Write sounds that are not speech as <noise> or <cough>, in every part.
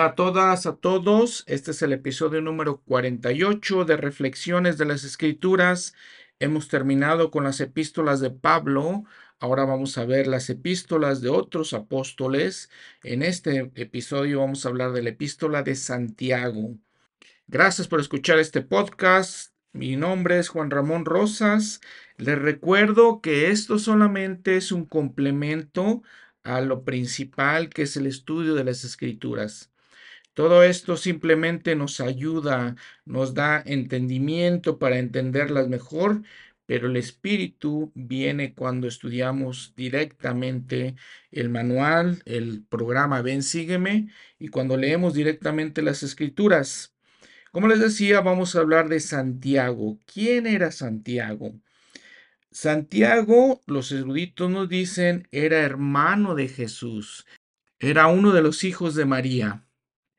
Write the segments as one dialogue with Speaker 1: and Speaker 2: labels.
Speaker 1: A todas, a todos. Este es el episodio número 48 de Reflexiones de las Escrituras. Hemos terminado con las epístolas de Pablo. Ahora vamos a ver las epístolas de otros apóstoles. En este episodio vamos a hablar de la epístola de Santiago. Gracias por escuchar este podcast. Mi nombre es Juan Ramón Rosas. Les recuerdo que esto solamente es un complemento a lo principal que es el estudio de las escrituras. Todo esto simplemente nos ayuda, nos da entendimiento para entenderlas mejor, pero el espíritu viene cuando estudiamos directamente el manual, el programa Ven, sígueme, y cuando leemos directamente las escrituras. Como les decía, vamos a hablar de Santiago. ¿Quién era Santiago? Santiago, los eruditos nos dicen, era hermano de Jesús, era uno de los hijos de María.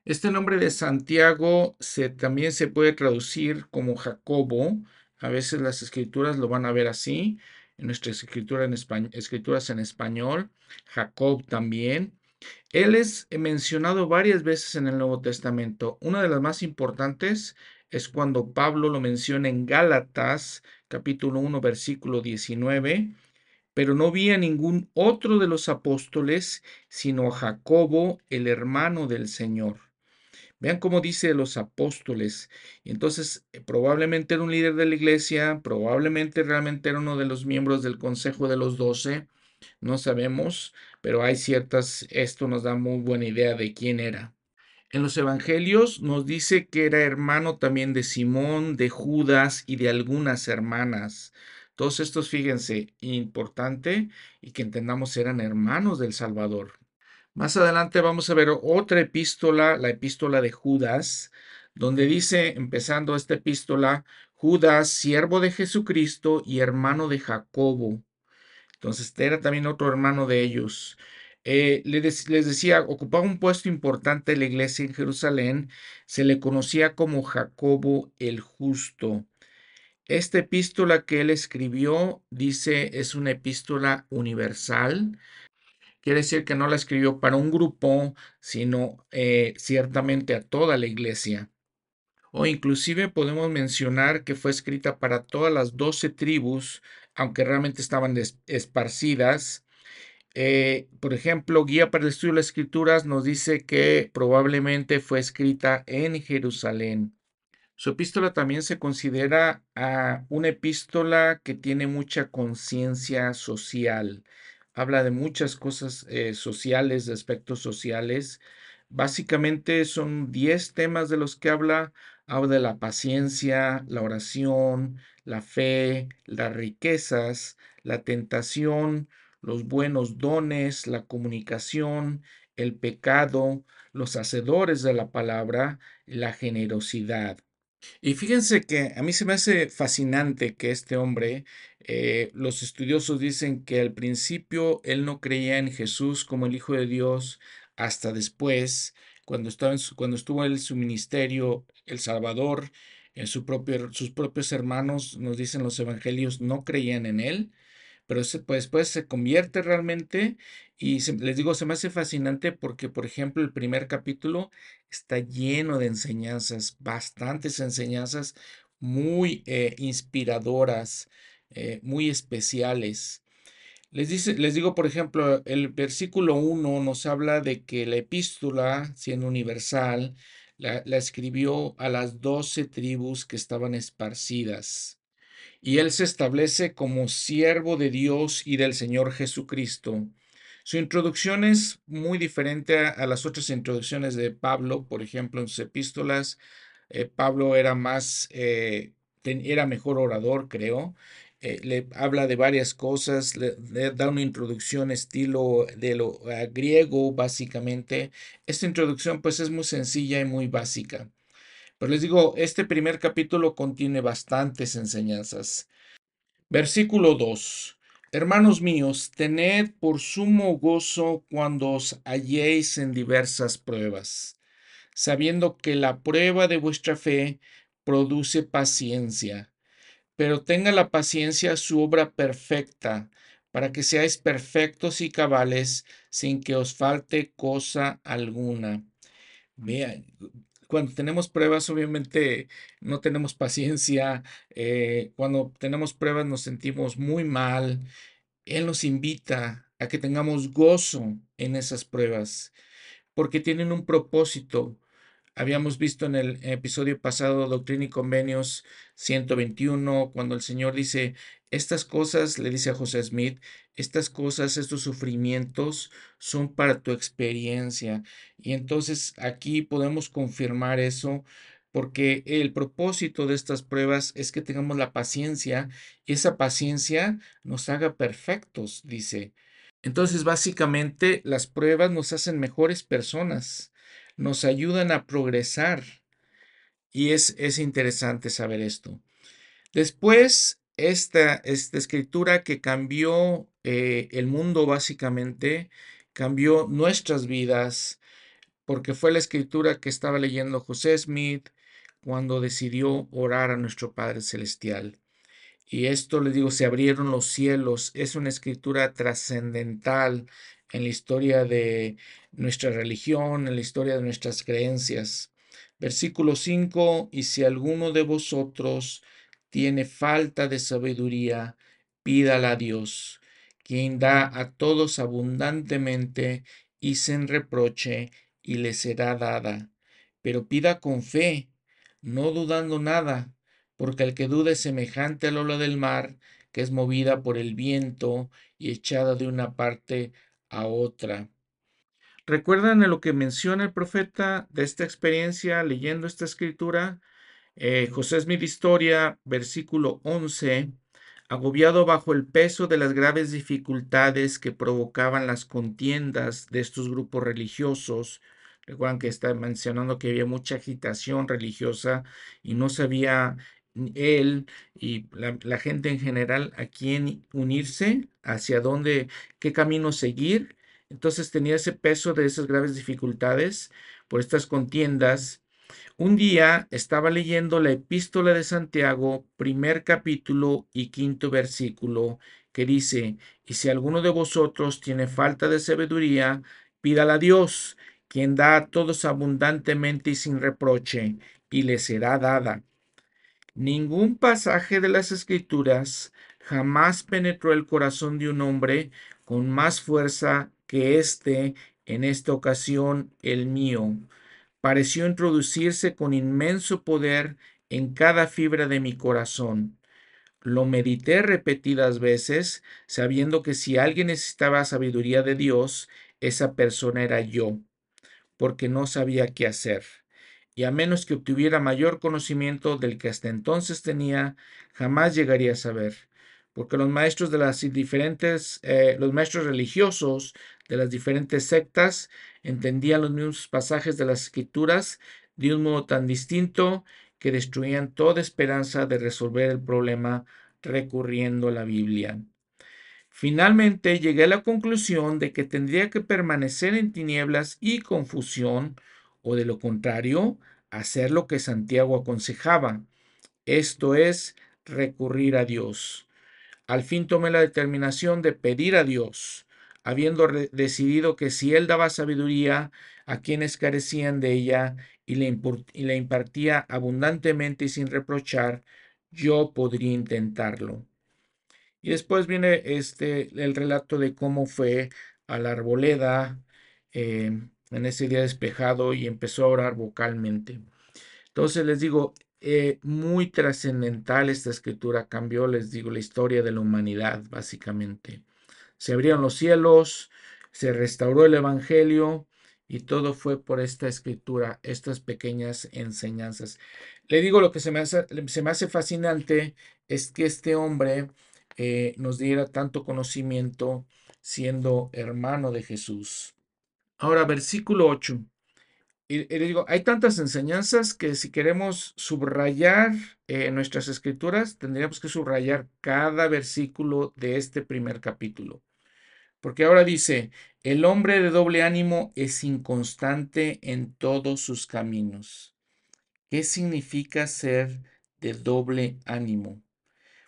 Speaker 1: Este nombre de Santiago se, también se puede traducir como Jacobo. A veces las escrituras lo van a ver así, en nuestras escrituras en, español, escrituras en español, Jacob también. Él es mencionado varias veces en el Nuevo Testamento. Una de las más importantes es cuando Pablo lo menciona en Gálatas, capítulo 1, versículo 19, pero no vi a ningún otro de los apóstoles, sino a Jacobo, el hermano del Señor. Vean cómo dice los apóstoles. entonces, eh, probablemente era un líder de la iglesia, probablemente realmente era uno de los miembros del Consejo de los Doce, no sabemos, pero hay ciertas, esto nos da muy buena idea de quién era. En los evangelios nos dice que era hermano también de Simón, de Judas y de algunas hermanas. Todos estos, fíjense, importante y que entendamos eran hermanos del Salvador. Más adelante vamos a ver otra epístola, la epístola de Judas, donde dice, empezando esta epístola, Judas, siervo de Jesucristo y hermano de Jacobo. Entonces, era también otro hermano de ellos. Eh, les, decía, ocupaba un puesto importante en la iglesia en Jerusalén, se le conocía como Jacobo el Justo. Esta epístola que él escribió, dice, es una epístola universal. Quiere decir que no la escribió para un grupo, sino eh, ciertamente a toda la iglesia. O inclusive podemos mencionar que fue escrita para todas las doce tribus, aunque realmente estaban esparcidas eh, por ejemplo, Guía para el Estudio de las Escrituras nos dice que probablemente fue escrita en Jerusalén. Su epístola también se considera ah, una epístola que tiene mucha conciencia social. Habla de muchas cosas eh, sociales, de aspectos sociales. Básicamente son 10 temas de los que habla. Habla de la paciencia, la oración, la fe, las riquezas, la tentación, los buenos dones, la comunicación, el pecado, los hacedores de la palabra, la generosidad. Y fíjense que a mí se me hace fascinante que este hombre, eh, los estudiosos dicen que al principio él no creía en Jesús como el Hijo de Dios, hasta después, cuando, estaba cuando estuvo en su ministerio, el Salvador, en su propio, sus propios hermanos, nos dicen los evangelios, no creían en él pero pues, después se convierte realmente y les digo, se me hace fascinante porque, por ejemplo, el primer capítulo está lleno de enseñanzas, bastantes enseñanzas muy eh, inspiradoras, eh, muy especiales. Les, dice, les digo, por ejemplo, el versículo 1 nos habla de que la epístola, siendo universal, la escribió a las doce tribus que estaban esparcidas y él se establece como siervo de Dios y del Señor Jesucristo. Su introducción es muy diferente a, las otras introducciones de Pablo, por ejemplo, en sus epístolas. Eh, Pablo era más, eh, era mejor orador, creo. Eh, le habla de varias cosas, le, da una introducción estilo de lo griego, básicamente. Esta introducción, pues, es muy sencilla y muy básica. Pero les digo, este primer capítulo contiene bastantes enseñanzas. Versículo 2. Hermanos míos, tened por sumo gozo cuando os halléis en diversas pruebas, sabiendo que la prueba de vuestra fe produce paciencia, pero tenga la paciencia su obra perfecta, para que seáis perfectos y cabales sin que os falte cosa alguna. Vea, cuando tenemos pruebas, obviamente no tenemos paciencia. eh, cuando tenemos pruebas nos sentimos muy mal. Él nos invita a que tengamos gozo en esas pruebas, porque tienen un propósito. Habíamos visto en el episodio pasado, Doctrina y Convenios 121, cuando el Señor dice, estas cosas, le dice a José Smith, estas cosas, estos sufrimientos son para tu experiencia. Y entonces aquí podemos confirmar eso porque el propósito de estas pruebas es que tengamos la paciencia y esa paciencia nos haga perfectos, dice. Entonces, básicamente, las pruebas nos hacen mejores personas nos ayudan a progresar. Y es, es interesante saber esto. Después, esta, esta escritura que cambió eh, el mundo básicamente, cambió nuestras vidas, porque fue la escritura que estaba leyendo José Smith cuando decidió orar a nuestro Padre Celestial. Y esto, les digo, se abrieron los cielos. Es una escritura trascendental en la historia de nuestra religión, en la historia de nuestras creencias. Versículo 5, y si alguno de vosotros tiene falta de sabiduría, pídala a Dios, quien da a todos abundantemente y sin reproche, y le será dada. Pero pida con fe, no dudando nada, porque el que dude es semejante al ola del mar, que es movida por el viento y echada de una parte a otra. ¿Recuerdan lo que menciona el profeta de esta experiencia leyendo esta escritura? Eh, José Smith Historia, versículo 11, agobiado bajo el peso de las graves dificultades que provocaban las contiendas de estos grupos religiosos, recuerdan que está mencionando que había mucha agitación religiosa y no sabía él y la, gente en general a quién unirse, hacia dónde, qué camino seguir. Entonces tenía ese peso de esas graves dificultades por estas contiendas. Un día estaba leyendo la epístola de Santiago, primer capítulo y quinto versículo, que dice, y si alguno de vosotros tiene falta de sabiduría, pídala a Dios, quien da a todos abundantemente y sin reproche, y le será dada. Ningún pasaje de las Escrituras jamás penetró el corazón de un hombre con más fuerza que este, en esta ocasión el mío. Pareció introducirse con inmenso poder en cada fibra de mi corazón. Lo medité repetidas veces, sabiendo que si alguien necesitaba sabiduría de Dios, esa persona era yo, porque no sabía qué hacer y a menos que obtuviera mayor conocimiento del que hasta entonces tenía, jamás llegaría a saber, porque los maestros de las diferentes, eh, los maestros religiosos de las diferentes sectas entendían los mismos pasajes de las escrituras de un modo tan distinto que destruían toda esperanza de resolver el problema recurriendo a la Biblia. Finalmente llegué a la conclusión de que tendría que permanecer en tinieblas y confusión o de lo contrario, hacer lo que Santiago aconsejaba, esto es, recurrir a Dios. Al fin tomé la determinación de pedir a Dios, habiendo decidido que si Él daba sabiduría a quienes carecían de ella y le impartía abundantemente y sin reprochar, yo podría intentarlo. Y después viene este el relato de cómo fue a la arboleda, eh, en ese día despejado y empezó a orar vocalmente. Entonces les digo, eh, muy trascendental esta escritura, cambió, les digo, la historia de la humanidad, básicamente. Se abrieron los cielos, se restauró el Evangelio y todo fue por esta escritura, estas pequeñas enseñanzas. Le digo, lo que se me hace, se me hace fascinante es que este hombre eh, nos diera tanto conocimiento siendo hermano de Jesús. Ahora, versículo 8. Y, digo, hay tantas enseñanzas que si queremos subrayar eh, nuestras escrituras, tendríamos que subrayar cada versículo de este primer capítulo. Porque ahora dice, el hombre de doble ánimo es inconstante en todos sus caminos. ¿Qué significa ser de doble ánimo?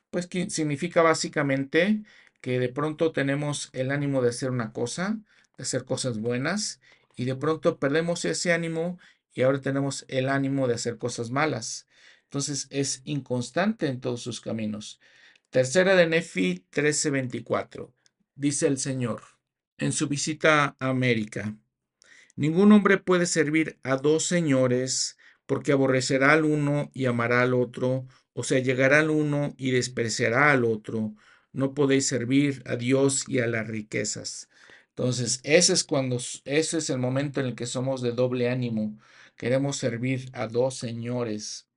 Speaker 1: Pues significa básicamente que de pronto tenemos el ánimo de hacer una cosa, de hacer cosas buenas y de pronto perdemos ese ánimo y ahora tenemos el ánimo de hacer cosas malas. Entonces es inconstante en todos sus caminos. Tercera de Nefi 13:24. Dice el Señor en su visita a América. Ningún hombre puede servir a dos señores porque aborrecerá al uno y amará al otro, o sea, llegará al uno y despreciará al otro. No podéis servir a Dios y a las riquezas. Entonces, ese es cuando ese es el momento en el que somos de doble ánimo. Queremos servir a dos señores.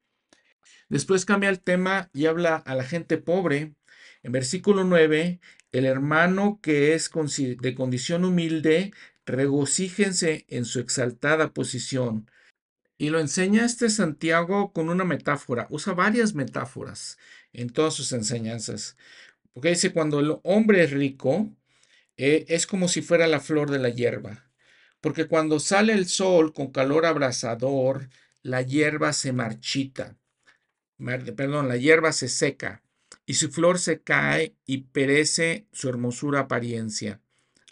Speaker 1: Después cambia el tema y habla a la gente pobre. En versículo 9, el hermano que es de condición humilde, regocíjense en su exaltada posición. Y lo enseña este Santiago con una metáfora. Usa varias metáforas en todas sus enseñanzas. Porque dice, cuando el hombre es rico, eh, es como si fuera la flor de la hierba. Porque cuando sale el sol con calor abrasador, la hierba se marchita. Perdón, la hierba se seca y su flor se cae y perece su hermosura apariencia.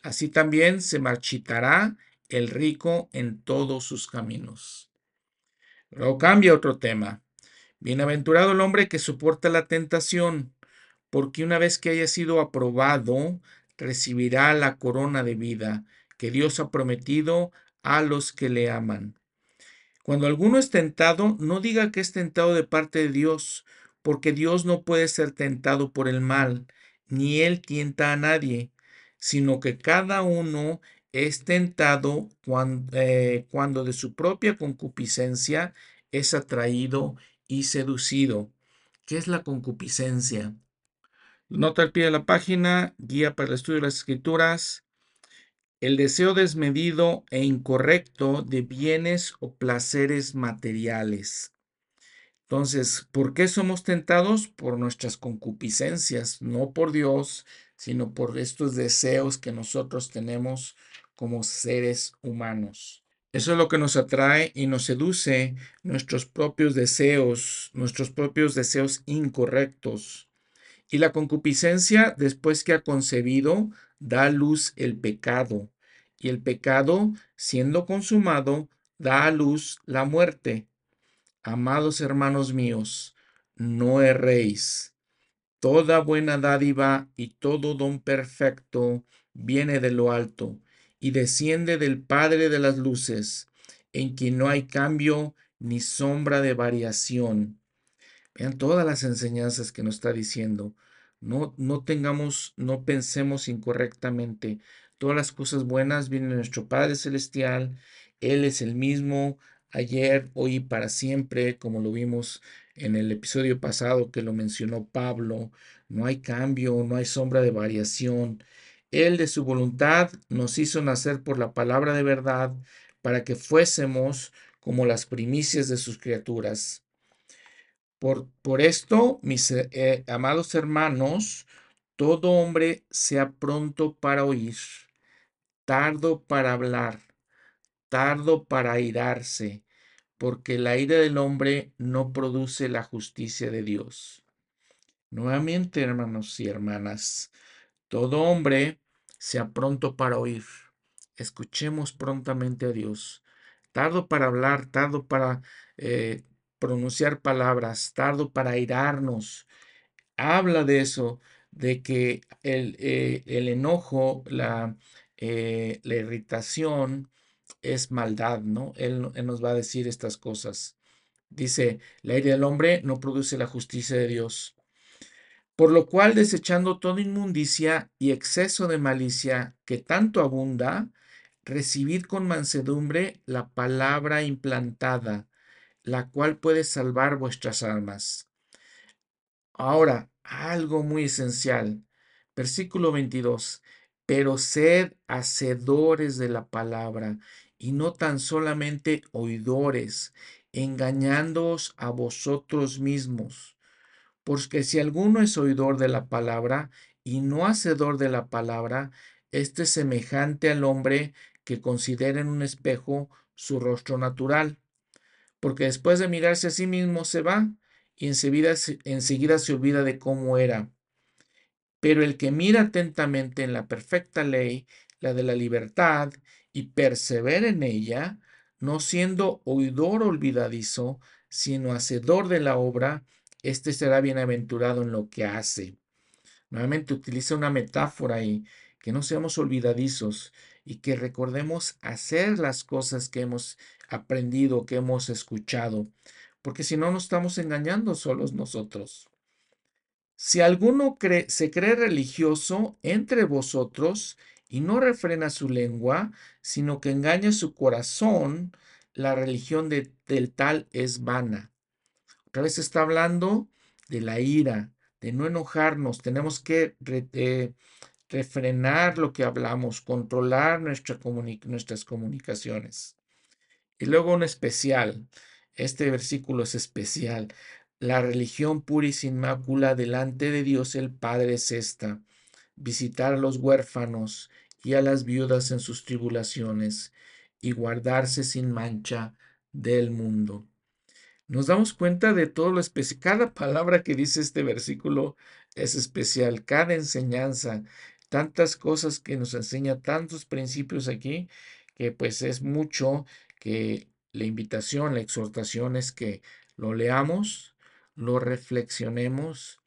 Speaker 1: Así también se marchitará el rico en todos sus caminos. Luego cambia otro tema. Bienaventurado el hombre que soporta la tentación, porque una vez que haya sido aprobado, recibirá la corona de vida que Dios ha prometido a los que le aman. Cuando alguno es tentado, no diga que es tentado de parte de Dios, porque Dios no puede ser tentado por el mal, ni él tienta a nadie, sino que cada uno es tentado cuando, eh, cuando de su propia concupiscencia es atraído y seducido. ¿Qué es la concupiscencia? Nota al pie de la página, guía para el estudio de las escrituras. El deseo desmedido e incorrecto de bienes o placeres materiales. Entonces, ¿por qué somos tentados? Por nuestras concupiscencias, no por Dios, sino por estos deseos que nosotros tenemos como seres humanos. Eso es lo que nos atrae y nos seduce nuestros propios deseos, nuestros propios deseos incorrectos. Y la concupiscencia, después que ha concebido, da a luz el pecado. Y el pecado, siendo consumado, da a luz la muerte. Amados hermanos míos, no erréis. Toda buena dádiva y todo don perfecto viene de lo alto y desciende del Padre de las Luces, en quien no hay cambio ni sombra de variación. Vean todas las enseñanzas que nos está diciendo. No, no tengamos, no pensemos incorrectamente. Todas las cosas buenas vienen de nuestro Padre Celestial. Él es el mismo ayer, hoy y para siempre, como lo vimos en el episodio pasado que lo mencionó Pablo. No hay cambio, no hay sombra de variación. Él de su voluntad nos hizo nacer por la palabra de verdad para que fuésemos como las primicias de sus criaturas. Por, por esto, mis eh, amados hermanos, todo hombre sea pronto para oír, tardo para hablar, tardo para airarse, porque la ira del hombre no produce la justicia de Dios. Nuevamente, hermanos y hermanas, todo hombre sea pronto para oír. Escuchemos prontamente a Dios. Tardo para hablar, tardo para eh, pronunciar palabras, tardo para airarnos. Habla de eso, de que el, eh, el enojo, la, eh, la, irritación es maldad, ¿no? Él, él, nos va a decir estas cosas. Dice, la ira del hombre no produce la justicia de Dios. Por lo cual, desechando toda inmundicia y exceso de malicia que tanto abunda, recibid con mansedumbre la palabra implantada, la cual puede salvar vuestras almas. Ahora, algo muy esencial. Versículo 22. Pero sed hacedores de la palabra y no tan solamente oidores, engañándoos a vosotros mismos porque si alguno es oidor de la palabra y no hacedor de la palabra, este es semejante al hombre que considera en un espejo su rostro natural, porque después de mirarse a sí mismo se va y enseguida, se olvida de cómo era. Pero el que mira atentamente en la perfecta ley, la de la libertad, y persevera en ella, no siendo oidor olvidadizo, sino hacedor de la obra, éste será bienaventurado en lo que hace. Nuevamente utiliza una metáfora y que no seamos olvidadizos y que recordemos hacer las cosas que hemos aprendido, que hemos escuchado, porque si no nos estamos engañando solos nosotros. Si alguno se cree religioso entre vosotros y no refrena su lengua, sino que engaña su corazón, la religión del tal es vana. Otra vez está hablando de la ira, de no enojarnos. Tenemos que eh, refrenar lo que hablamos, controlar nuestras comunicaciones. Y luego un especial. Este versículo es especial. La religión pura y sin mácula delante de Dios el Padre es esta. Visitar a los huérfanos y a las viudas en sus tribulaciones y guardarse sin mancha del mundo. Nos damos cuenta de todo lo especial. Cada palabra que dice este versículo es especial. Cada enseñanza, tantas cosas que nos enseña, tantos principios aquí, que pues es mucho que la invitación, la exhortación es que lo leamos, lo reflexionemos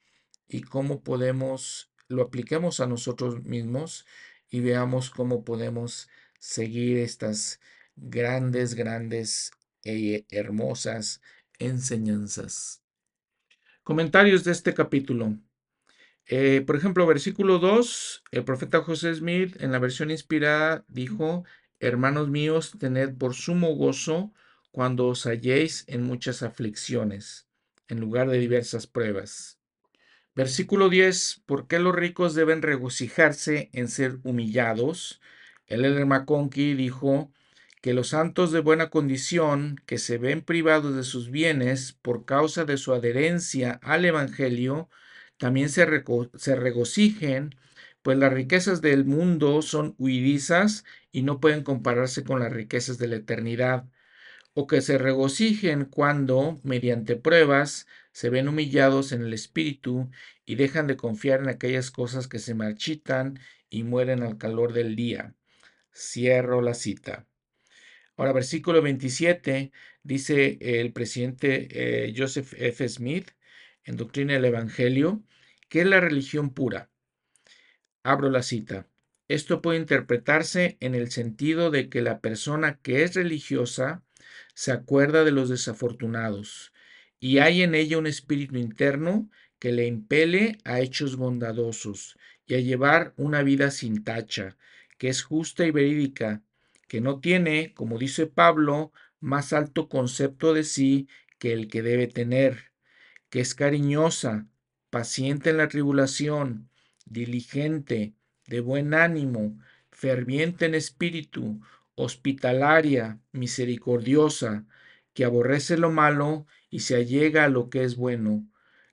Speaker 1: y cómo podemos, lo apliquemos a nosotros mismos y veamos cómo podemos seguir estas grandes, grandes e hermosas enseñanzas. Comentarios de este capítulo. Eh, por ejemplo, versículo 2, el profeta José Smith en la versión inspirada dijo, Hermanos míos, tened por sumo gozo cuando os halléis en muchas aflicciones, en lugar de diversas pruebas Versículo 10. ¿Por qué los ricos deben regocijarse en ser humillados? El McConkie dijo que los santos de buena condición que se ven privados de sus bienes por causa de su adherencia al Evangelio, también se, se regocijen, pues las riquezas del mundo son huidizas y no pueden compararse con las riquezas de la eternidad o que se regocijen cuando, mediante pruebas, se ven humillados en el espíritu y dejan de confiar en aquellas cosas que se marchitan y mueren al calor del día. Cierro la cita. Ahora, versículo 27, dice el presidente eh, Joseph F. Smith en Doctrina del Evangelio, que es la religión pura. Abro la cita. Esto puede interpretarse en el sentido de que la persona que es religiosa se acuerda de los desafortunados, y hay en ella un espíritu interno que le impele a hechos bondadosos y a llevar una vida sin tacha, que es justa y verídica, que no tiene, como dice Pablo, más alto concepto de sí que el que debe tener, que es cariñosa, paciente en la tribulación, diligente, de buen ánimo, ferviente en espíritu, hospitalaria, misericordiosa, que aborrece lo malo y se allega a lo que es bueno.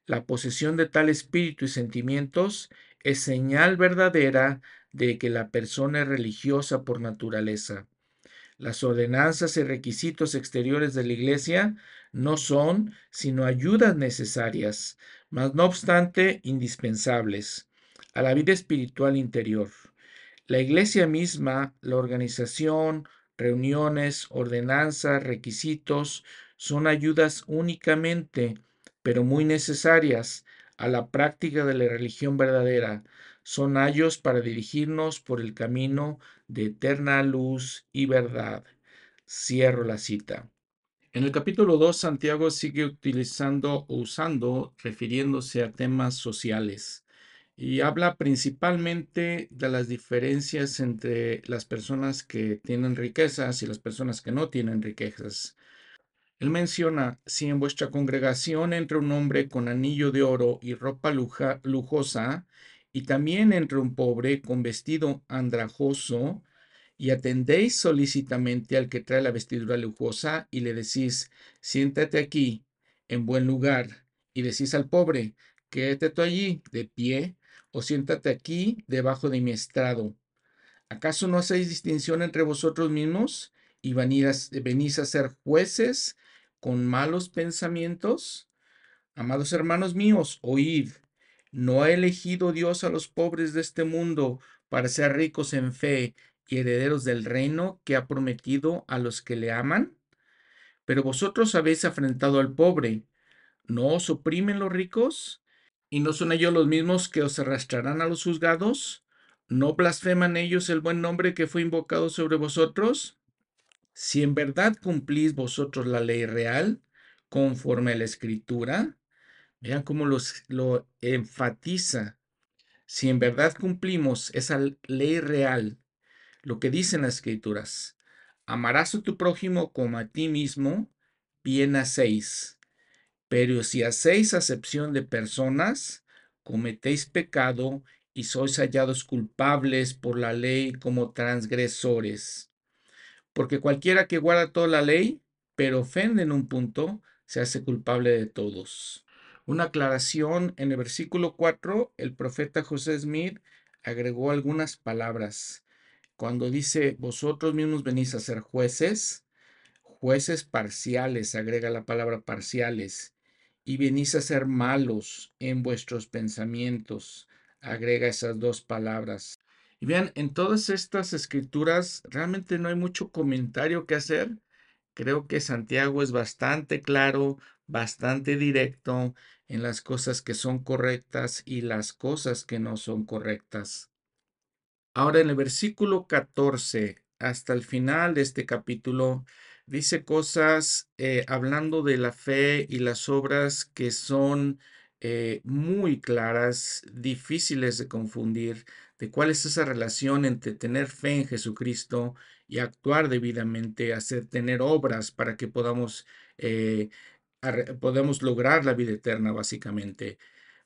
Speaker 1: La posesión de tal espíritu y sentimientos es señal verdadera de que la persona es religiosa por naturaleza. Las ordenanzas y requisitos exteriores de la Iglesia no son sino ayudas necesarias, mas no obstante indispensables a la vida espiritual interior. La iglesia misma, la organización, reuniones, ordenanzas, requisitos, son ayudas únicamente, pero muy necesarias, a la práctica de la religión verdadera. Son ayos para dirigirnos por el camino de eterna luz y verdad. Cierro la cita. En el capítulo 2, Santiago sigue utilizando o usando, refiriéndose a temas sociales y habla principalmente de las diferencias entre las personas que tienen riquezas y las personas que no tienen riquezas. Él menciona, si en vuestra congregación entra un hombre con anillo de oro y ropa lujosa, y también entra un pobre con vestido andrajoso, y atendéis solícitamente al que trae la vestidura lujosa, y le decís, siéntate aquí, en buen lugar, y decís al pobre, quédate tú allí, de pie, o siéntate aquí debajo de mi estrado. ¿Acaso no hacéis distinción entre vosotros mismos y venís a ser jueces con malos pensamientos? Amados hermanos míos, oíd, ¿no ha elegido Dios a los pobres de este mundo para ser ricos en fe y herederos del reino que ha prometido a los que le aman? Pero vosotros habéis afrentado al pobre. ¿No os oprimen los ricos? ¿Y no son ellos los mismos que os arrastrarán a los juzgados? ¿No blasfeman ellos el buen nombre que fue invocado sobre vosotros? Si en verdad cumplís vosotros la ley real, conforme a la escritura, vean cómo lo enfatiza. Si en verdad cumplimos esa ley real, lo que dicen las escrituras, amarás a tu prójimo como a ti mismo, bien hacéis. Pero si hacéis acepción de personas, cometéis pecado y sois hallados culpables por la ley como transgresores. Porque cualquiera que guarda toda la ley, pero ofende en un punto, se hace culpable de todos. Una aclaración en el versículo 4, el profeta José Smith agregó algunas palabras. Cuando dice, vosotros mismos venís a ser jueces, jueces parciales, agrega la palabra parciales, y venís a ser malos en vuestros pensamientos, agrega esas dos palabras. Y vean, en todas estas escrituras realmente no hay mucho comentario que hacer. Creo que Santiago es bastante claro, bastante directo en las cosas que son correctas y las cosas que no son correctas. Ahora en el versículo 14 hasta el final de este capítulo dice cosas eh, hablando de la fe y las obras que son eh, muy claras, difíciles de confundir, de cuál es esa relación entre tener fe en Jesucristo y actuar debidamente, hacer tener obras para que podamos, eh, podamos lograr la vida eterna, básicamente.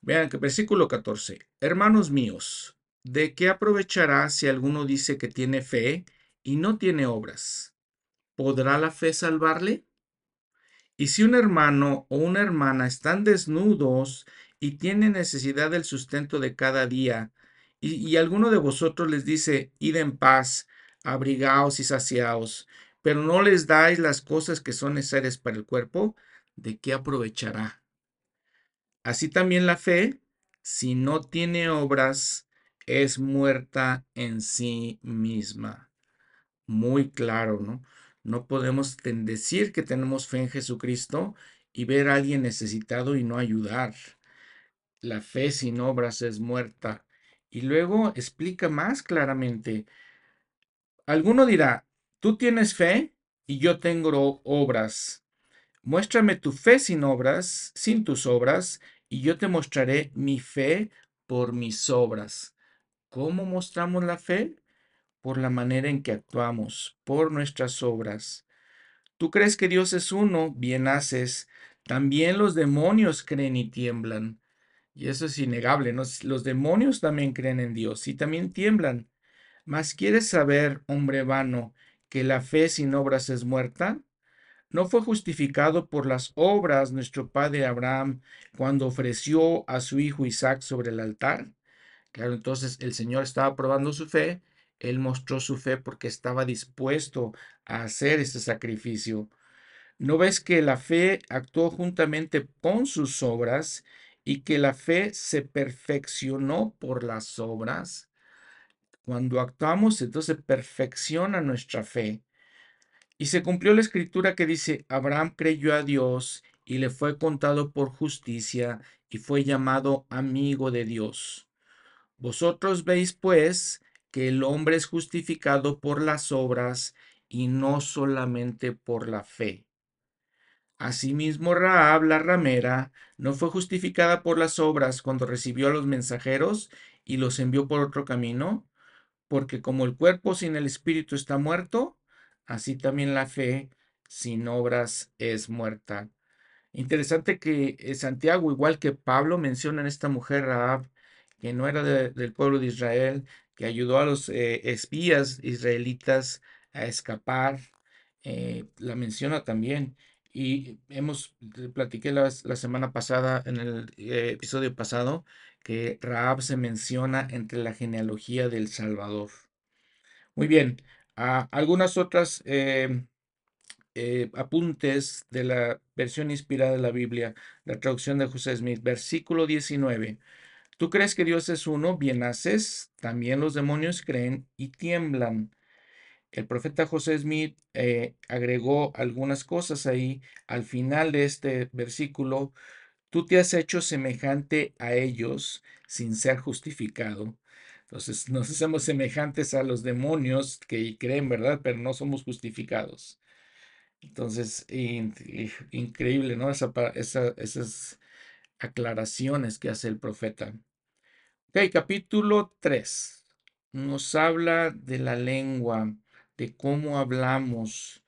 Speaker 1: Vean que versículo 14, hermanos míos, ¿de qué aprovechará si alguno dice que tiene fe y no tiene obras? ¿Podrá la fe salvarle? Y si un hermano o una hermana están desnudos y tienen necesidad del sustento de cada día, y, alguno de vosotros les dice, id en paz, abrigaos y saciaos, pero no les dais las cosas que son necesarias para el cuerpo, ¿de qué aprovechará? Así también la fe, si no tiene obras, es muerta en sí misma. Muy claro, ¿no? No podemos decir que tenemos fe en Jesucristo y ver a alguien necesitado y no ayudar. La fe sin obras es muerta. Y luego explica más claramente. Alguno dirá, tú tienes fe y yo tengo obras. Muéstrame tu fe sin obras, sin tus obras, y yo te mostraré mi fe por mis obras. ¿Cómo mostramos la fe? Por la manera en que actuamos, por nuestras obras. Tú crees que Dios es uno, bien haces. También los demonios creen y tiemblan. Y eso es innegable, Los demonios también creen en Dios y también tiemblan. Mas ¿quieres saber, hombre vano, que la fe sin obras es muerta? ¿No fue justificado por las obras nuestro padre Abraham cuando ofreció a su hijo Isaac sobre el altar? Claro, entonces el Señor estaba probando su fe, él mostró su fe porque estaba dispuesto a hacer este sacrificio. ¿No ves que la fe actuó juntamente con sus obras y que la fe se perfeccionó por las obras. Cuando actuamos, entonces perfecciona nuestra fe. Y se cumplió la escritura que dice, Abraham creyó a Dios y le fue contado por justicia y fue llamado amigo de Dios. Vosotros veis pues que el hombre es justificado por las obras y no solamente por la fe. Asimismo, Raab, la ramera, no fue justificada por las obras cuando recibió a los mensajeros y los envió por otro camino, porque como el cuerpo sin el espíritu está muerto, así también la fe sin obras es muerta. Interesante que eh, Santiago, igual que Pablo, menciona en esta mujer Raab, que no era del pueblo de Israel, que ayudó a los eh, espías israelitas a escapar, eh, la menciona también. Y hemos, platiqué la, semana pasada, en el eh, episodio pasado, que Raab se menciona entre la genealogía del Salvador. Muy bien, algunas otras em, eh, apuntes de la versión inspirada de la Biblia, la traducción de José Smith, versículo 19. ¿Tú crees que Dios es uno? Bien haces, también los demonios creen y tiemblan. El profeta José Smith eh, agregó algunas cosas ahí al final de este versículo. Tú te has hecho semejante a ellos sin ser justificado. Entonces <laughs> nos hacemos semejantes a los demonios que creen, ¿verdad? Pero no somos justificados. Entonces, increíble, ¿no? esas aclaraciones que hace el profeta. Ok, capítulo 3. Nos habla de la lengua, de cómo hablamos.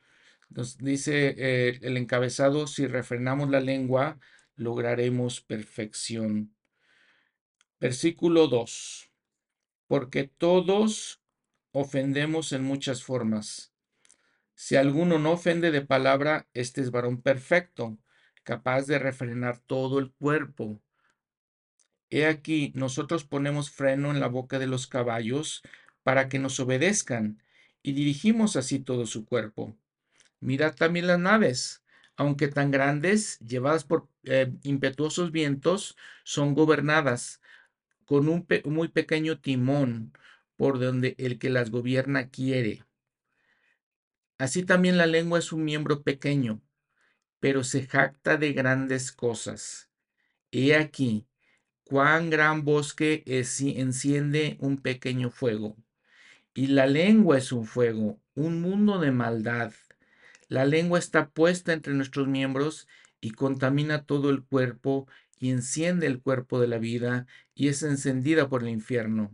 Speaker 1: Nos dice eh, el encabezado, si refrenamos la lengua, lograremos perfección. Versículo 2. Porque todos ofendemos en muchas formas. Si alguno no ofende de palabra, este es varón perfecto, capaz de refrenar todo el cuerpo. He aquí, nosotros ponemos freno en la boca de los caballos para que nos obedezcan, y dirigimos así todo su cuerpo. Mirad también las naves, aunque tan grandes, llevadas por eh, impetuosos vientos, son gobernadas con un muy pequeño timón por donde el que las gobierna quiere. Así también la lengua es un miembro pequeño, pero se jacta de grandes cosas. He aquí, cuán gran bosque enciende un pequeño fuego. Y la lengua es un fuego, un mundo de maldad. La lengua está puesta entre nuestros miembros y contamina todo el cuerpo y enciende el cuerpo de la vida y es encendida por el infierno.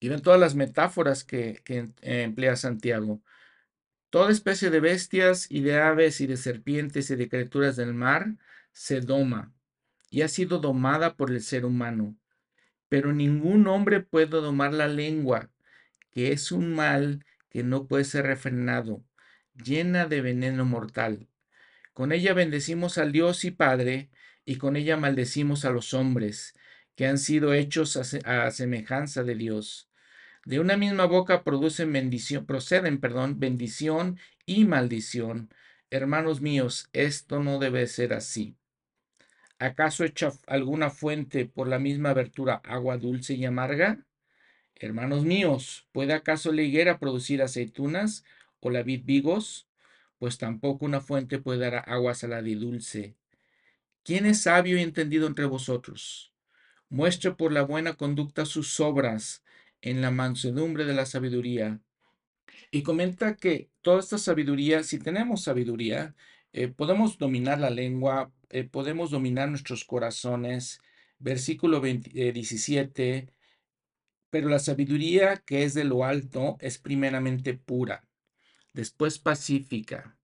Speaker 1: Y ven todas las metáforas que, que emplea Santiago. Toda especie de bestias y de aves y de serpientes y de criaturas del mar se doma y ha sido domada por el ser humano. Pero ningún hombre puede domar la lengua, que es un mal que no puede ser refrenado, llena de veneno mortal. Con ella bendecimos al Dios y Padre, y con ella maldecimos a los hombres, que han sido hechos a, semejanza de Dios. De una misma boca producen proceden, perdón, bendición y maldición. Hermanos míos, esto no debe ser así. ¿Acaso echa alguna fuente por la misma abertura agua dulce y amarga? Hermanos míos, ¿puede acaso la higuera producir aceitunas o la vid vigos? Pues tampoco una fuente puede dar agua salada y dulce. ¿Quién es sabio y entendido entre vosotros? Muestre por la buena conducta sus obras en la mansedumbre de la sabiduría. Y comenta que toda esta sabiduría, si tenemos sabiduría, eh, podemos dominar la lengua, eh, podemos dominar nuestros corazones. Versículo 17, eh, pero la sabiduría que es de lo alto es primeramente pura, después pacífica,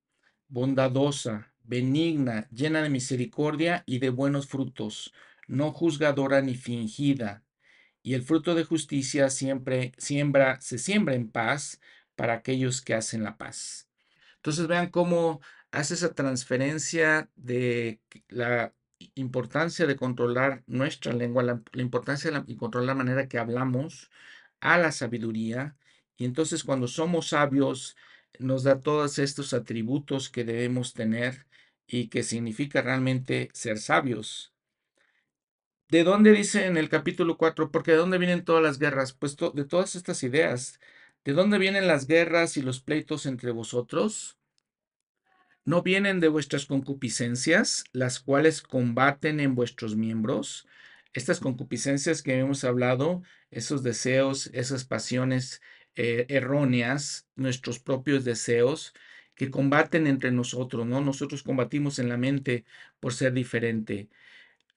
Speaker 1: bondadosa, benigna, llena de misericordia y de buenos frutos, no juzgadora ni fingida y el fruto de justicia siempre siembra, se siembra en paz para aquellos que hacen la paz. Entonces vean cómo hace esa transferencia de la importancia de controlar nuestra lengua, la, importancia de controlar la manera que hablamos a la sabiduría. Y entonces cuando somos sabios, nos da todos estos atributos que debemos tener y que significa realmente ser sabios. ¿De dónde dice en el capítulo 4? Porque de dónde vienen todas las guerras? Pues de todas estas ideas. ¿De dónde vienen las guerras y los pleitos entre vosotros? ¿No vienen de vuestras concupiscencias, las cuales combaten en vuestros miembros? Estas concupiscencias que hemos hablado, esos deseos, esas pasiones eh, erróneas, nuestros propios deseos, que combaten entre nosotros, ¿no? Nosotros combatimos en la mente por ser diferente.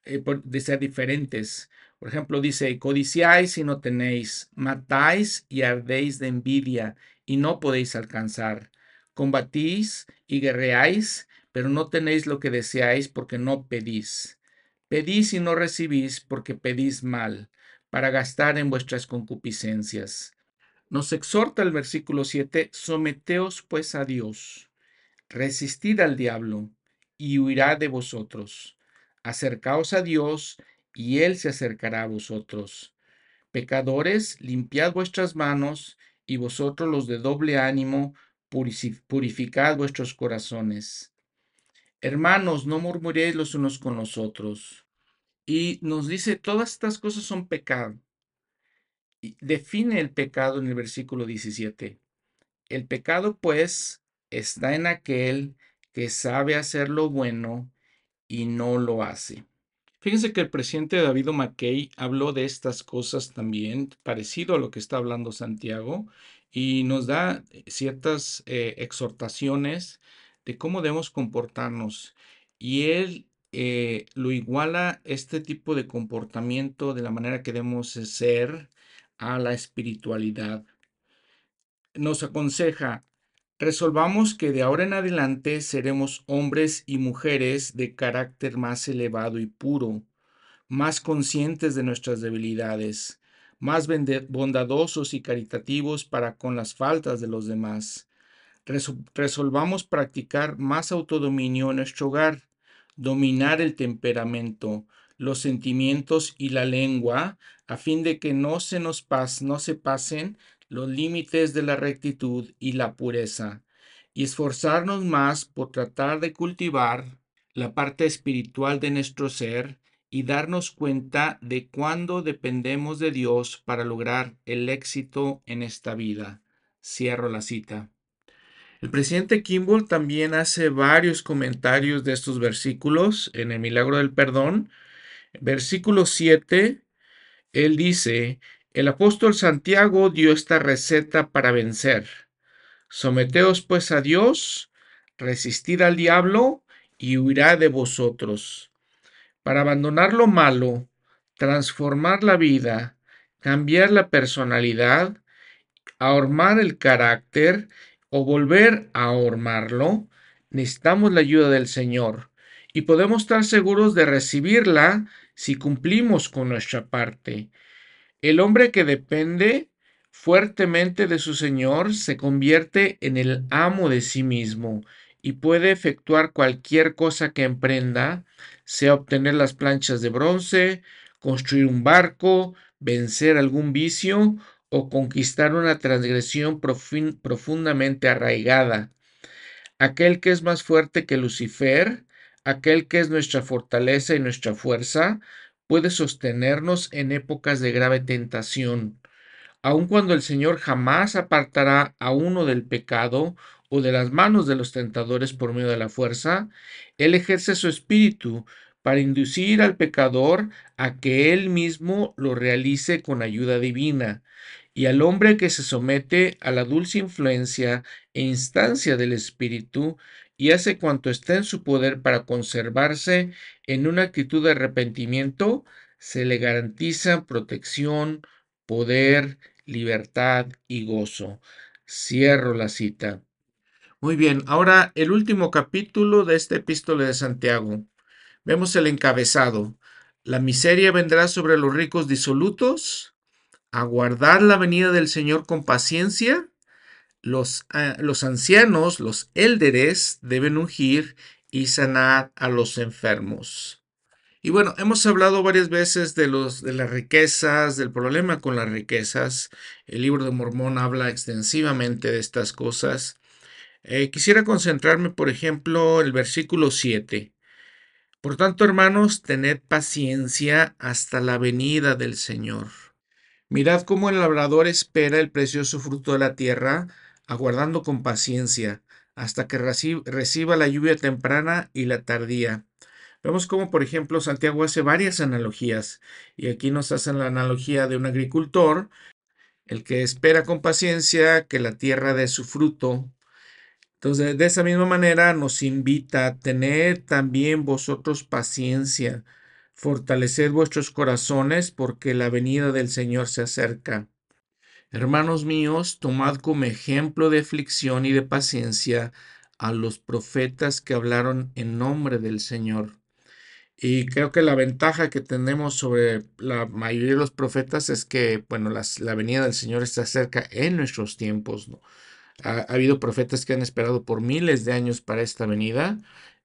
Speaker 1: Eh, de ser diferentes. Por ejemplo, dice, codiciáis y no tenéis, matáis y ardéis de envidia y no podéis alcanzar. Combatís y guerreáis, pero no tenéis lo que deseáis porque no pedís. Pedís y no recibís porque pedís mal, para gastar en vuestras concupiscencias. Nos exhorta el versículo 7, someteos pues a Dios, resistid al diablo, y huirá de vosotros acercaos a Dios, y Él se acercará a vosotros. Pecadores, limpiad vuestras manos, y vosotros los de doble ánimo, purificad vuestros corazones. Hermanos, no murmuréis los unos con los otros. Y nos dice, todas estas cosas son pecado. Define el pecado en el versículo 17. El pecado, pues, está en aquel que sabe hacer lo bueno y no lo hace. Fíjense que el presidente David McKay habló de estas cosas también, parecido a lo que está hablando Santiago, y nos da ciertas eh, exhortaciones de cómo debemos comportarnos. Y él eh, lo iguala este tipo de comportamiento de la manera que debemos ser a la espiritualidad. Nos aconseja, resolvamos que de ahora en adelante seremos hombres y mujeres de carácter más elevado y puro, más conscientes de nuestras debilidades, más bondadosos y caritativos para con las faltas de los demás. Resolvamos practicar más autodominio en nuestro hogar, dominar el temperamento, los sentimientos y la lengua, a fin de que no se nos no se pasen los límites de la rectitud y la pureza, y esforzarnos más por tratar de cultivar la parte espiritual de nuestro ser y darnos cuenta de cuándo dependemos de Dios para lograr el éxito en esta vida. Cierro la cita. El presidente Kimball también hace varios comentarios de estos versículos en el milagro del perdón. Versículo 7, él dice, el apóstol Santiago dio esta receta para vencer. Someteos pues a Dios, resistid al diablo y huirá de vosotros. Para abandonar lo malo, transformar la vida, cambiar la personalidad, ahormar el carácter o volver a ahormarlo, necesitamos la ayuda del Señor y podemos estar seguros de recibirla si cumplimos con nuestra parte. El hombre que depende fuertemente de su Señor se convierte en el amo de sí mismo y puede efectuar cualquier cosa que emprenda, sea obtener las planchas de bronce, construir un barco, vencer algún vicio o conquistar una transgresión profundamente arraigada. Aquel que es más fuerte que Lucifer, aquel que es nuestra fortaleza y nuestra fuerza, puede sostenernos en épocas de grave tentación. Aun cuando el Señor jamás apartará a uno del pecado o de las manos de los tentadores por medio de la fuerza, Él ejerce su espíritu para inducir al pecador a que él mismo lo realice con ayuda divina y al hombre que se somete a la dulce influencia e instancia del Espíritu y hace cuanto está en su poder para conservarse en una actitud de arrepentimiento, se le garantiza protección, poder, libertad y gozo. Cierro la cita. Muy bien, ahora el último capítulo de este epístola de Santiago. Vemos el encabezado. La miseria vendrá sobre los ricos disolutos aguardar la venida del Señor con paciencia, los, ah, los ancianos, los élderes, deben ungir y sanar a los enfermos. Y bueno, hemos hablado varias veces de, los, de las riquezas, del problema con las riquezas. El libro de Mormón habla extensivamente de estas cosas. Eh, quisiera concentrarme, por ejemplo, el versículo 7. Por tanto, hermanos, tened paciencia hasta la venida del Señor. Mirad cómo el labrador espera el precioso fruto de la tierra, aguardando con paciencia, hasta que reciba la lluvia temprana y la tardía. Vemos cómo, por ejemplo, Santiago hace varias analogías, y aquí nos hacen la analogía de un agricultor, el que espera con paciencia que la tierra dé su fruto. Entonces, de esa misma manera nos invita a tener también vosotros paciencia, Fortaleced vuestros corazones porque la venida del Señor se acerca. Hermanos míos, tomad como ejemplo de aflicción y de paciencia a los profetas que hablaron en nombre del Señor. Y creo que la ventaja que tenemos sobre la mayoría de los profetas es que, bueno, la venida del Señor está cerca en nuestros tiempos. ¿no? Ha, habido profetas que han esperado por miles de años para esta venida,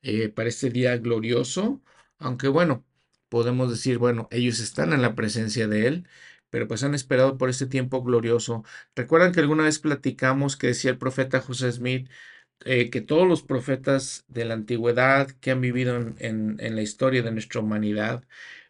Speaker 1: eh, para este día glorioso, aunque bueno, podemos decir, bueno, ellos están en la presencia de Él, pero pues han esperado por este tiempo glorioso. Recuerdan que alguna vez platicamos que decía el profeta José Smith eh, que todos los profetas de la antigüedad que han vivido en, en la historia de nuestra humanidad,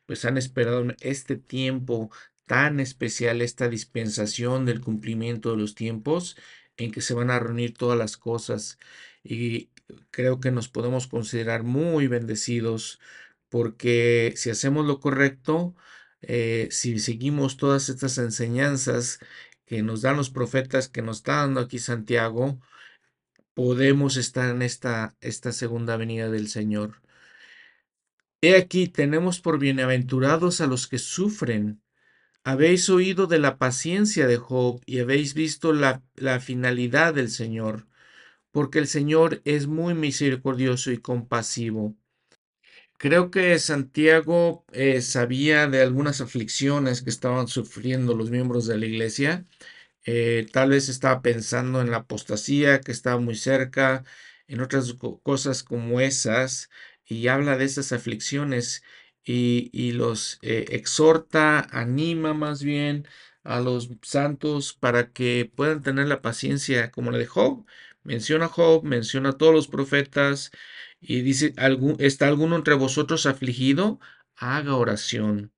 Speaker 1: pues han esperado este tiempo tan especial, esta dispensación del cumplimiento de los tiempos en que se van a reunir todas las cosas y creo que nos podemos considerar muy bendecidos porque si hacemos lo correcto, eh, si seguimos todas estas enseñanzas que nos dan los profetas, que nos está dando aquí Santiago, podemos estar en esta, esta segunda venida del Señor. He aquí, tenemos por bienaventurados a los que sufren. Habéis oído de la paciencia de Job y habéis visto la, la finalidad del Señor, porque el Señor es muy misericordioso y compasivo. Creo que Santiago eh, sabía de algunas aflicciones que estaban sufriendo los miembros de la iglesia. Eh, tal vez estaba pensando en la apostasía que estaba muy cerca, en otras cosas como esas, y habla de esas aflicciones y, los eh, exhorta, anima más bien a los santos para que puedan tener la paciencia como la de Job. Menciona a Job, menciona a todos los profetas y dice, ¿está alguno entre vosotros afligido? Haga oración.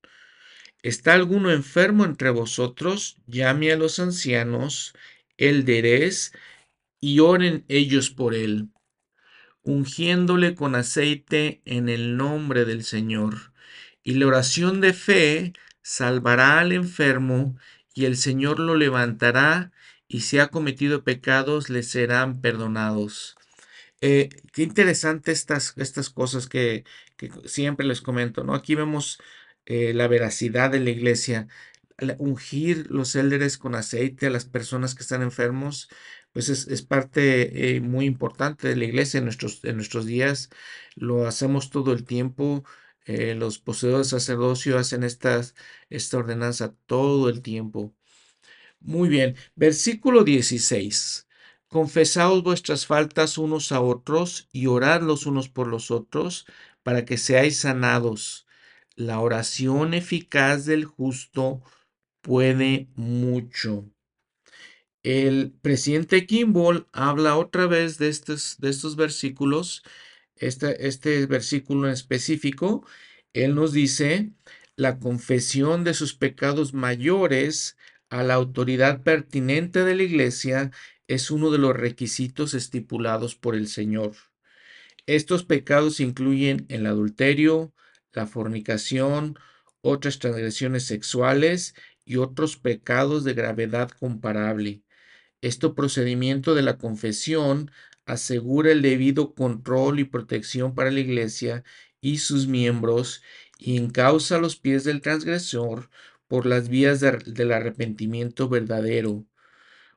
Speaker 1: ¿Está alguno enfermo entre vosotros? Llame a los ancianos, elderes, y oren ellos por él, ungiéndole con aceite en el nombre del Señor. Y la oración de fe salvará al enfermo, y el Señor lo levantará, y si ha cometido pecados, le serán perdonados. Eh, qué interesante estas, estas cosas que, siempre les comento, ¿no? Aquí vemos eh, la veracidad de la iglesia, ungir los élderes con aceite a las personas que están enfermos, pues es, parte eh, muy importante de la iglesia en nuestros, en nuestros días, lo hacemos todo el tiempo, los poseedores de sacerdocio hacen estas, esta ordenanza todo el tiempo. Muy bien, versículo 16. Confesaos vuestras faltas unos a otros y orad los unos por los otros para que seáis sanados. La oración eficaz del justo puede mucho. El presidente Kimball habla otra vez de estos, de estos versículos, este, este versículo en específico. Él nos dice, la confesión de sus pecados mayores a la autoridad pertinente de la iglesia es uno de los requisitos estipulados por el Señor. Estos pecados incluyen el adulterio, la fornicación, otras transgresiones sexuales y otros pecados de gravedad comparable. Este procedimiento de la confesión asegura el debido control y protección para la Iglesia y sus miembros y encausa los pies del transgresor por las vías del arrepentimiento verdadero.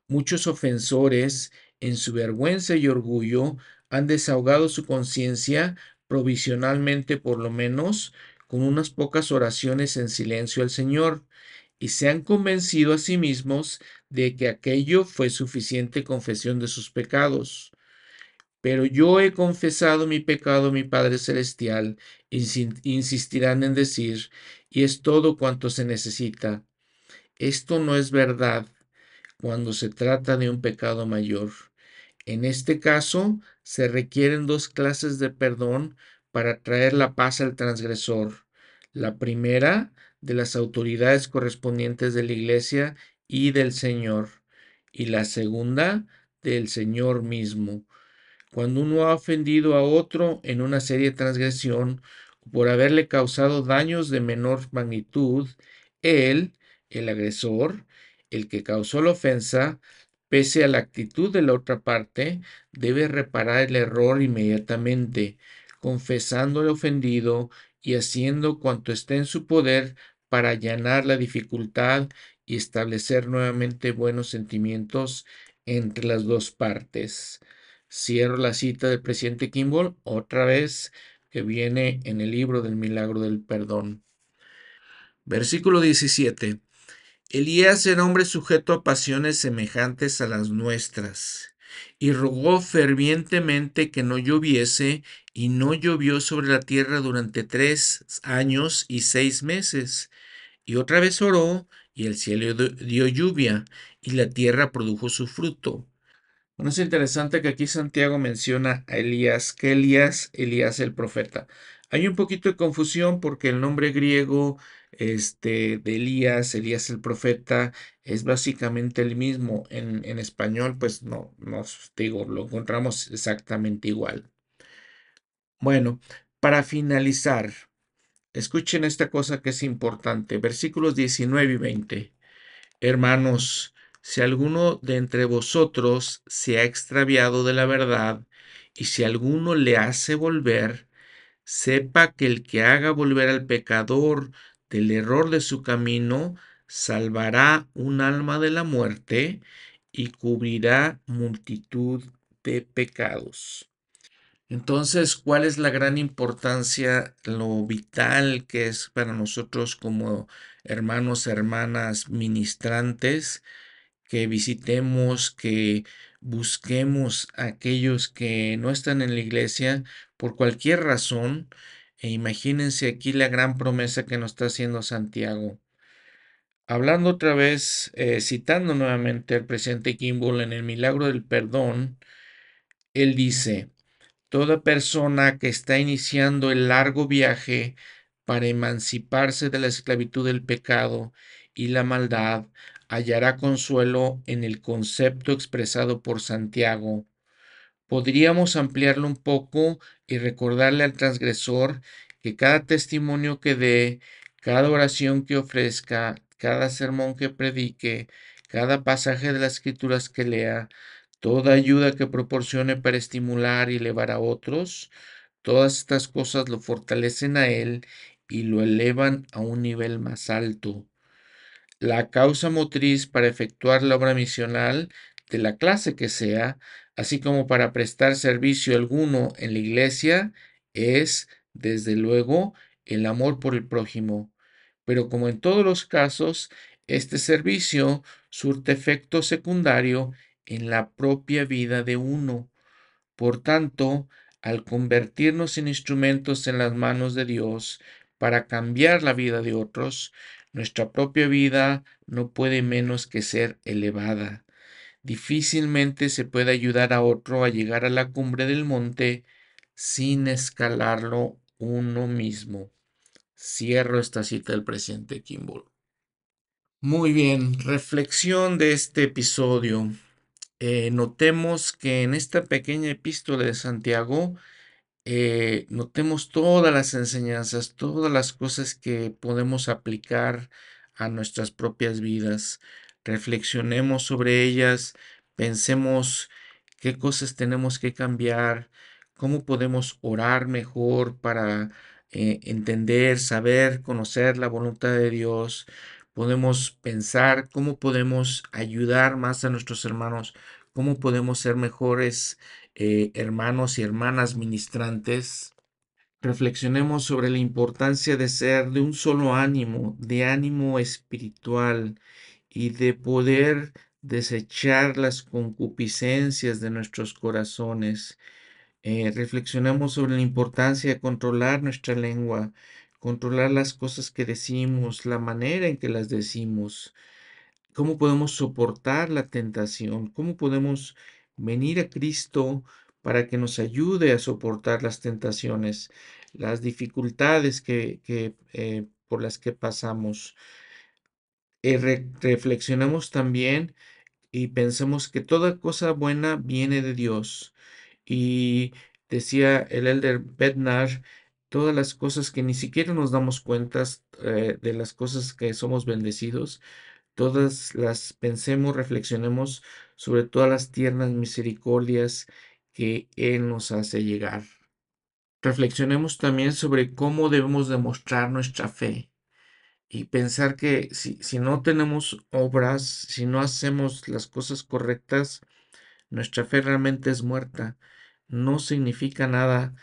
Speaker 1: Muchos ofensores, en su vergüenza y orgullo, han desahogado su conciencia, provisionalmente por lo menos, con unas pocas oraciones en silencio al Señor, y se han convencido a sí mismos de que aquello fue suficiente confesión de sus pecados. Pero yo he confesado mi pecado a mi Padre Celestial, insistirán en decir, y es todo cuanto se necesita. Esto no es verdad cuando se trata de un pecado mayor. En este caso, se requieren dos clases de perdón para traer la paz al transgresor. La primera, de las autoridades correspondientes de la Iglesia y del Señor, y la segunda, del Señor mismo. Cuando uno ha ofendido a otro en una serie de transgresión por haberle causado daños de menor magnitud, él, el agresor, el que causó la ofensa, pese a la actitud de la otra parte, debe reparar el error inmediatamente, confesando el ofendido y haciendo cuanto esté en su poder para allanar la dificultad y establecer nuevamente buenos sentimientos entre las dos partes. Cierro la cita del presidente Kimball otra vez que viene en el libro del milagro del perdón. Versículo 17. Elías era hombre sujeto a pasiones semejantes a las nuestras, y rogó fervientemente que no lloviese, y no llovió sobre la tierra durante tres años y seis meses. Y otra vez oró, y el cielo dio lluvia, y la tierra produjo su fruto. Bueno, es interesante que aquí Santiago menciona a Elías, que Elías, Elías el profeta. Hay un poquito de confusión porque el nombre griego este, de Elías, Elías el profeta, es básicamente el mismo. En, en español, pues no, no digo, lo encontramos exactamente igual. Bueno, para finalizar, escuchen esta cosa que es importante, versículos 19 y 20. Hermanos, si alguno de entre vosotros se ha extraviado de la verdad, y si alguno le hace volver, sepa que el que haga volver al pecador del error de su camino, salvará un alma de la muerte y cubrirá multitud de pecados. Entonces, ¿cuál es la gran importancia, lo vital que es para nosotros como hermanos, hermanas, ministrantes, que visitemos, que busquemos a aquellos que no están en la iglesia por cualquier razón? E imagínense aquí la gran promesa que nos está haciendo Santiago. Hablando otra vez, eh, citando nuevamente al presidente Kimball en el milagro del perdón, él dice, Toda persona que está iniciando el largo viaje para emanciparse de la esclavitud del pecado y la maldad hallará consuelo en el concepto expresado por Santiago. Podríamos ampliarlo un poco y recordarle al transgresor que cada testimonio que dé, cada oración que ofrezca, cada sermón que predique, cada pasaje de las escrituras que lea, toda ayuda que proporcione para estimular y elevar a otros, todas estas cosas lo fortalecen a él y lo elevan a un nivel más alto. La causa motriz para efectuar la obra misional, de la clase que sea, así como para prestar servicio alguno en la iglesia, es, desde luego, el amor por el prójimo. Pero como en todos los casos, este servicio surte efecto secundario en la propia vida de uno. Por tanto, al convertirnos en instrumentos en las manos de Dios para cambiar la vida de otros, nuestra propia vida no puede menos que ser elevada. Difícilmente se puede ayudar a otro a llegar a la cumbre del monte sin escalarlo uno mismo. Cierro esta cita del presidente Kimball. Muy bien, reflexión de este episodio. Eh, notemos que en esta pequeña epístola de Santiago, eh, notemos todas las enseñanzas, todas las cosas que podemos aplicar a nuestras propias vidas. Reflexionemos sobre ellas, pensemos qué cosas tenemos que cambiar, cómo podemos orar mejor para eh, entender, saber, conocer la voluntad de Dios podemos pensar, cómo podemos ayudar más a nuestros hermanos, cómo podemos ser mejores eh, hermanos y hermanas ministrantes. Reflexionemos sobre la importancia de ser de un solo ánimo, de ánimo espiritual y de poder desechar las concupiscencias de nuestros corazones. Eh, reflexionemos sobre la importancia de controlar nuestra lengua, controlar las cosas que decimos, la manera en que las decimos, cómo podemos soportar la tentación, cómo podemos venir a Cristo para que nos ayude a soportar las tentaciones, las dificultades que, eh, por las que pasamos. Eh, reflexionemos también y pensemos que toda cosa buena viene de Dios. Y decía el elder Bednar, todas las cosas que ni siquiera nos damos cuenta eh, de las cosas que somos bendecidos, todas las pensemos, reflexionemos sobre todas las tiernas misericordias que Él nos hace llegar. Reflexionemos también sobre cómo debemos demostrar nuestra fe y pensar que si, si no tenemos obras, si no hacemos las cosas correctas, nuestra fe realmente es muerta, no significa nada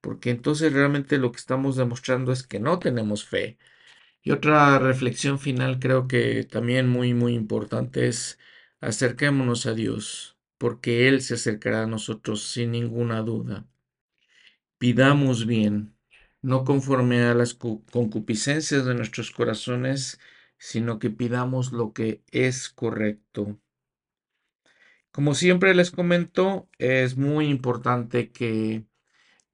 Speaker 1: porque entonces realmente lo que estamos demostrando es que no tenemos fe. Y otra reflexión final creo que también muy, muy importante es acerquémonos a Dios, porque Él se acercará a nosotros sin ninguna duda. Pidamos bien, no conforme a las concupiscencias de nuestros corazones, sino que pidamos lo que es correcto. Como siempre les comento, es muy importante que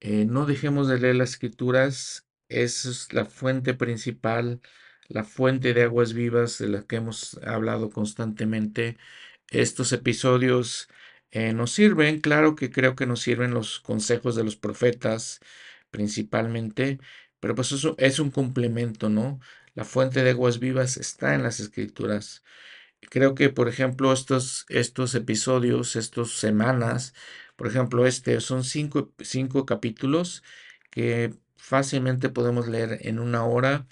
Speaker 1: eh, no dejemos de leer las escrituras, es la fuente principal la fuente de aguas vivas de la que hemos hablado constantemente. Estos episodios eh, nos sirven, claro que creo que nos sirven los consejos de los profetas principalmente, pero pues eso es un complemento, ¿no? La fuente de aguas vivas está en las escrituras. Creo que, por ejemplo, estos, estos episodios, estas semanas, por ejemplo, este son cinco, cinco capítulos que fácilmente podemos leer en una hora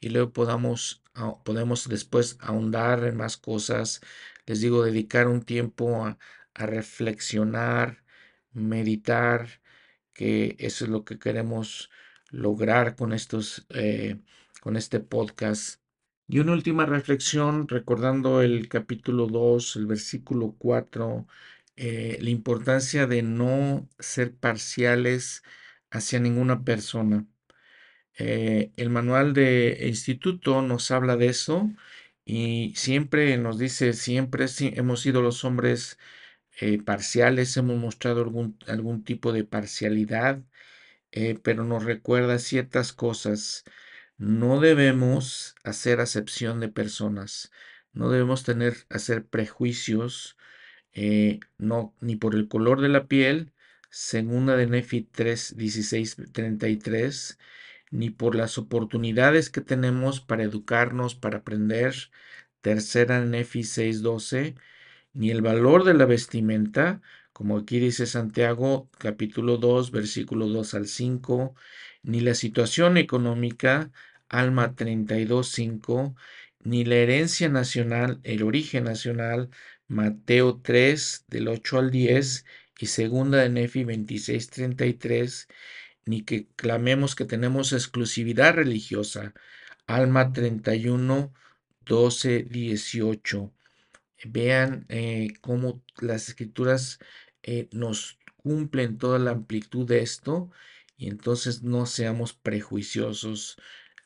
Speaker 1: y luego podamos, ah, podemos después ahondar en más cosas. Les digo, dedicar un tiempo a, reflexionar, meditar, que eso es lo que queremos lograr con estos, eh, con este podcast. Y una última reflexión, recordando el capítulo 2, el versículo 4, eh, la importancia de no ser parciales hacia ninguna persona. Eh, el manual de instituto nos habla de eso y siempre nos dice, siempre hemos sido los hombres eh, parciales, hemos mostrado algún, algún tipo de parcialidad, eh, pero nos recuerda ciertas cosas. No debemos hacer acepción de personas, no debemos tener, hacer prejuicios, no, ni por el color de la piel, segunda de Nefi 3, 16, 33, ni por las oportunidades que tenemos para educarnos, para aprender, tercera Nefi 6.12, ni el valor de la vestimenta, como aquí dice Santiago capítulo 2, versículo 2 al 5, ni la situación económica, Alma 32.5, ni la herencia nacional, el origen nacional, Mateo 3, del 8 al 10, y segunda de Nefi 26.33, ni que clamemos que tenemos exclusividad religiosa. Alma 31, 12, 18. Vean eh, cómo las escrituras eh, nos cumplen toda la amplitud de esto y entonces no seamos prejuiciosos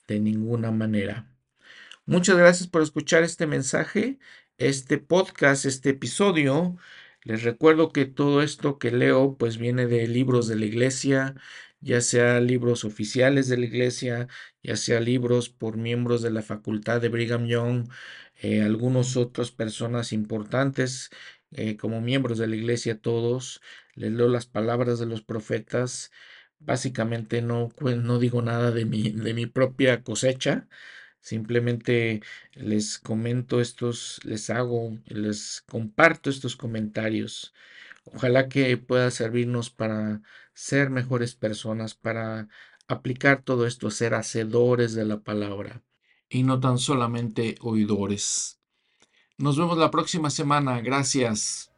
Speaker 1: de ninguna manera. Muchas gracias por escuchar este mensaje, este podcast, este episodio. Les recuerdo que todo esto que leo pues viene de libros de la iglesia, ya sea libros oficiales de la iglesia, ya sea libros por miembros de la facultad de Brigham Young, eh, algunos otras personas importantes eh, como miembros de la iglesia todos, les leo las palabras de los profetas, básicamente no, no digo nada de mi, de mi propia cosecha, simplemente les comento estos, les hago, les comparto estos comentarios. Ojalá que pueda servirnos para ser mejores personas, para aplicar todo esto, ser hacedores de la palabra y no tan solamente oidores. Nos vemos la próxima semana. Gracias.